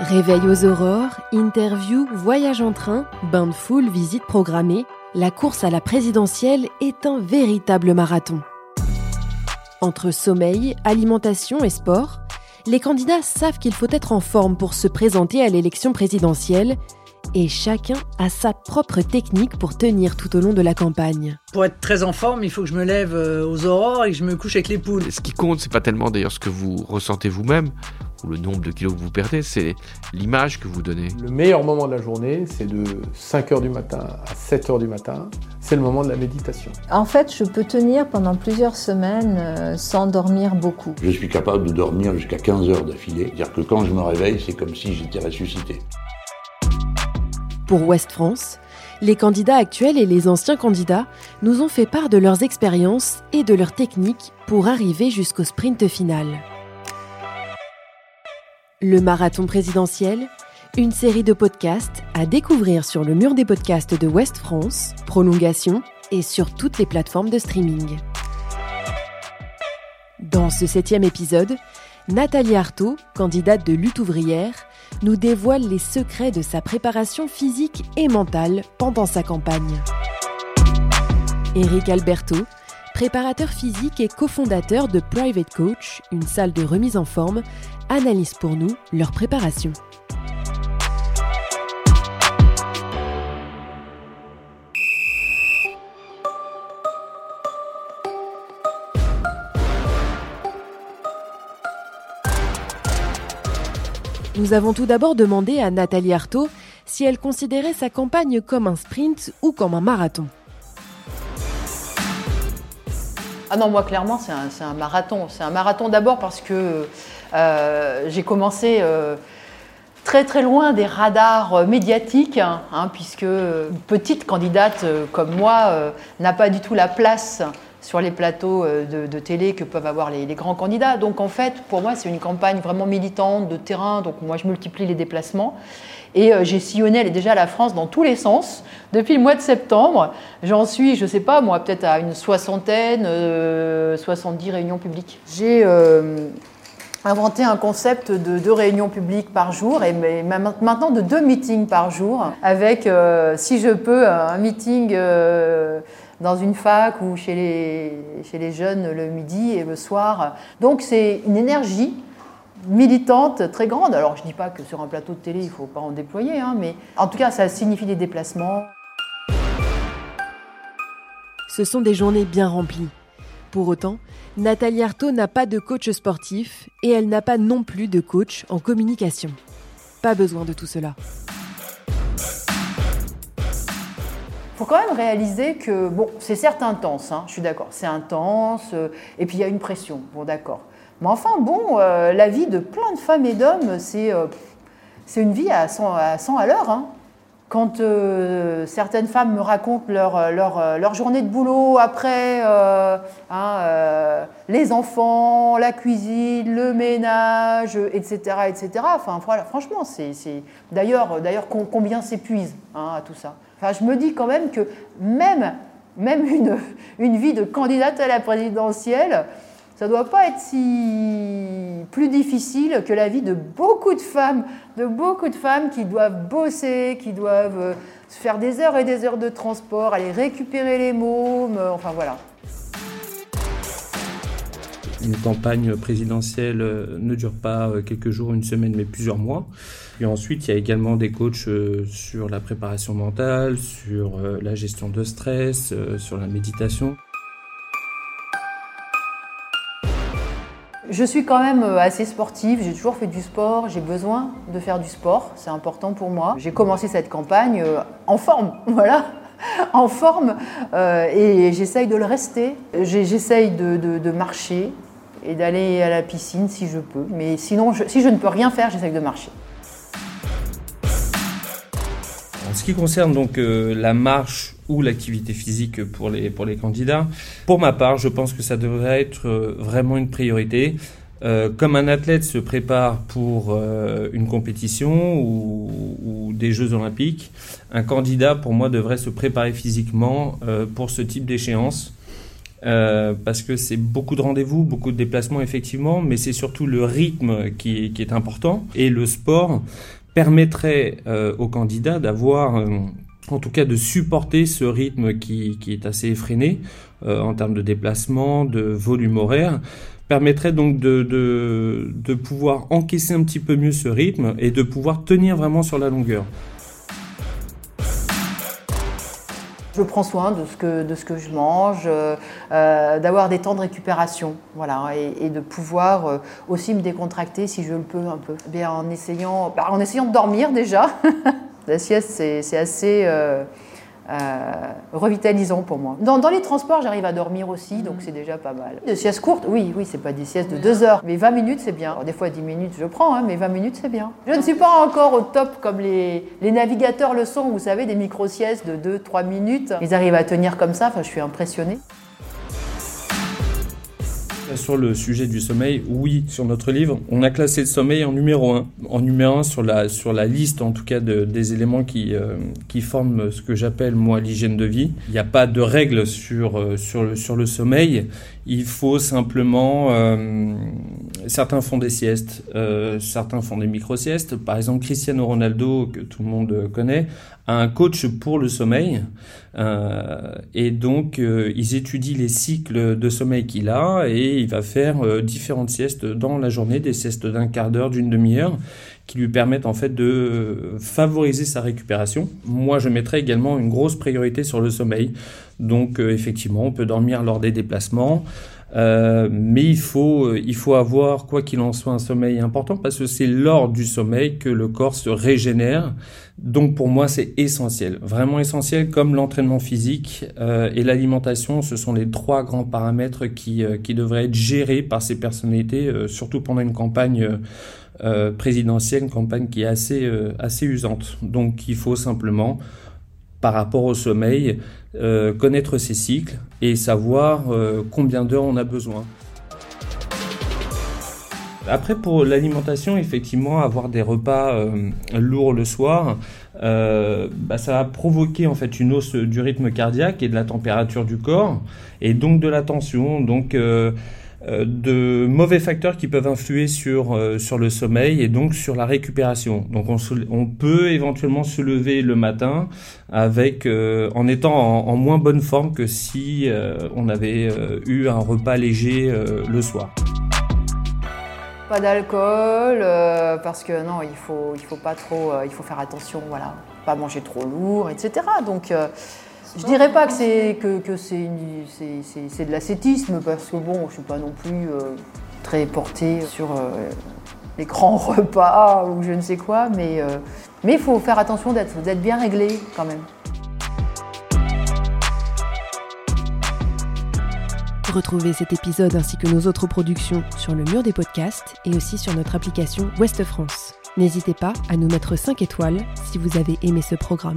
Réveil aux aurores, interview, voyage en train, bain de foule, visite programmée, la course à la présidentielle est un véritable marathon. Entre sommeil, alimentation et sport, les candidats savent qu'il faut être en forme pour se présenter à l'élection présidentielle et chacun a sa propre technique pour tenir tout au long de la campagne. Pour être très en forme, il faut que je me lève euh, aux aurores et que je me couche avec les poules. Ce qui compte, c'est pas tellement d'ailleurs ce que vous ressentez vous-même ou le nombre de kilos que vous perdez, c'est l'image que vous donnez. Le meilleur moment de la journée, c'est de 5h du matin à 7h du matin. C'est le moment de la méditation. En fait, je peux tenir pendant plusieurs semaines euh, sans dormir beaucoup. Je suis capable de dormir jusqu'à 15 heures d'affilée. C'est-à-dire que quand je me réveille, c'est comme si j'étais ressuscité. Pour Ouest France, les candidats actuels et les anciens candidats nous ont fait part de leurs expériences et de leurs techniques pour arriver jusqu'au sprint final. Le marathon présidentiel, une série de podcasts à découvrir sur le mur des podcasts de Ouest France, prolongation et sur toutes les plateformes de streaming. Dans ce septième épisode, Nathalie Artaud, candidate de lutte ouvrière, nous dévoile les secrets de sa préparation physique et mentale pendant sa campagne. Eric Alberto, préparateur physique et cofondateur de Private Coach, une salle de remise en forme, analyse pour nous leur préparation. Nous avons tout d'abord demandé à Nathalie Artaud si elle considérait sa campagne comme un sprint ou comme un marathon. Ah non, moi clairement c'est un, marathon. C'est un marathon d'abord parce que euh, j'ai commencé euh, très très loin des radars médiatiques, hein, puisque une petite candidate euh, comme moi euh, n'a pas du tout la place sur les plateaux euh, de, télé que peuvent avoir les, grands candidats. Donc en fait, pour moi, c'est une campagne vraiment militante de terrain. Donc moi, je multiplie les déplacements. Et euh, j'ai sillonné déjà la France dans tous les sens depuis le mois de septembre. J'en suis, je ne sais pas, moi, peut-être à une soixantaine, euh, 70 réunions publiques. J'ai euh, inventé un concept de deux réunions publiques par jour et maintenant de deux meetings par jour avec, euh, si je peux, un meeting dans une fac ou chez les, chez les jeunes le midi et le soir. Donc c'est une énergie militante très grande. Alors je ne dis pas que sur un plateau de télé il ne faut pas en déployer, hein, mais en tout cas ça signifie des déplacements. Ce sont des journées bien remplies. Pour autant, Nathalie Artaud n'a pas de coach sportif et elle n'a pas non plus de coach en communication. Pas besoin de tout cela. faut quand même réaliser que, bon, c'est certes intense, hein, je suis d'accord, c'est intense, euh, et puis il y a une pression, bon d'accord. Mais enfin, bon, euh, la vie de plein de femmes et d'hommes, c'est euh, une vie à 100 à, 100 à l'heure. Hein. Quand euh, certaines femmes me racontent leur, leur, leur, journée de boulot après, hein, les enfants, la cuisine, le ménage, etc., etc. Enfin, voilà, franchement, c'est d'ailleurs, d'ailleurs, combien s'épuise hein, à tout ça. Enfin, je me dis quand même que même, même une, une vie de candidate à la présidentielle, ça ne doit pas être si plus difficile que la vie de beaucoup de femmes, de beaucoup de femmes qui doivent bosser, qui doivent euh, faire des heures et des heures de transport, aller récupérer les mômes, euh, enfin voilà. Une campagne présidentielle ne dure pas quelques jours, une semaine, mais plusieurs mois. Et ensuite, il y a également des coachs sur la préparation mentale, sur la gestion de stress, sur la méditation. Je suis quand même assez sportive, j'ai toujours fait du sport, j'ai besoin de faire du sport, c'est important pour moi. J'ai commencé cette campagne en forme, voilà, en forme, euh, et j'essaye de le rester. J'essaye de, marcher et d'aller à la piscine si je peux, mais sinon, si je ne peux rien faire, j'essaye de marcher. En ce qui concerne donc euh, la marche l'activité physique pour les, pour les candidats, pour ma part, je pense que ça devrait être euh, vraiment une priorité. Euh, comme un athlète se prépare pour euh, une compétition ou, des Jeux olympiques, un candidat, pour moi, devrait se préparer physiquement pour ce type d'échéance. parce que c'est beaucoup de rendez-vous, beaucoup de déplacements effectivement, mais c'est surtout le rythme qui, qui, est important. Et le sport permettrait aux candidats d'avoir, en tout cas de supporter ce rythme qui, qui est assez effréné euh, en termes de déplacement, de volume horaire, permettrait donc de, de, de pouvoir encaisser un petit peu mieux ce rythme et de pouvoir tenir vraiment sur la longueur. Je prends soin de ce que, de ce que je mange, euh, d'avoir des temps de récupération, voilà, et, de pouvoir euh, aussi me décontracter si je le peux un peu. Eh bien, en, essayant, bah, en essayant de dormir déjà. La sieste, c'est assez euh, euh, revitalisant pour moi. Dans, dans les transports, j'arrive à dormir aussi, donc c'est déjà pas mal. Des siestes courtes, oui, oui, c'est pas des siestes de 2 heures, mais 20 minutes, c'est bien. Alors, des fois, 10 minutes, je prends, hein, mais 20 minutes, c'est bien. Je ne suis pas encore au top comme les, les navigateurs le sont, vous savez, des micro-siestes de 2-3 minutes. Ils arrivent à tenir comme ça, enfin, je suis impressionnée. Sur le sujet du sommeil, oui, sur notre livre, on a classé le sommeil en numéro 1. En numéro 1 sur la, sur la liste, en tout cas, de, des éléments qui, euh, qui forment ce que j'appelle, moi, l'hygiène de vie. Il n'y a pas de règles sur, euh, sur, le, sur le sommeil. Il faut simplement... Euh, certains font des siestes, certains font des micro-siestes. Par exemple, Cristiano Ronaldo, que tout le monde connaît, a un coach pour le sommeil. Et donc, ils étudient les cycles de sommeil qu'il a et il va faire euh, différentes siestes dans la journée, des siestes d'un quart d'heure, d'une demi-heure, qui lui permettent en fait de favoriser sa récupération. Moi, je mettrais également une grosse priorité sur le sommeil. Donc, euh, effectivement, on peut dormir lors des déplacements. Euh, mais il faut, il faut avoir, quoi qu'il en soit, un sommeil important parce que c'est lors du sommeil que le corps se régénère. Donc pour moi, c'est essentiel, vraiment essentiel, comme l'entraînement physique euh, et l'alimentation. Ce sont les trois grands paramètres qui, euh, qui devraient être gérés par ces personnalités, euh, surtout pendant une campagne euh, présidentielle, une campagne qui est assez, assez usante. Donc il faut simplement par rapport au sommeil, euh, connaître ses cycles et savoir euh, combien d'heures on a besoin. Après, pour l'alimentation, effectivement, avoir des repas euh, lourds le soir, bah, ça va provoquer en fait une hausse du rythme cardiaque et de la température du corps, et donc de la tension. Donc de mauvais facteurs qui peuvent influer sur, euh, sur le sommeil et donc sur la récupération. Donc on, peut éventuellement se lever le matin avec, euh, en étant en, moins bonne forme que si euh, on avait euh, eu un repas léger euh, le soir. Pas d'alcool, euh, parce que non, il faut, il faut pas trop, il faut faire attention, voilà, pas manger trop lourd, etc. Donc je dirais pas que c'est que, que c'est de l'ascétisme parce que bon, je suis pas non plus euh, très portée sur euh, les grands repas ou je ne sais quoi, mais euh, mais il faut faire attention d'être d'être bien réglé quand même. Retrouvez cet épisode ainsi que nos autres productions sur le mur des podcasts et aussi sur notre application Ouest France. N'hésitez pas à nous mettre 5 étoiles si vous avez aimé ce programme.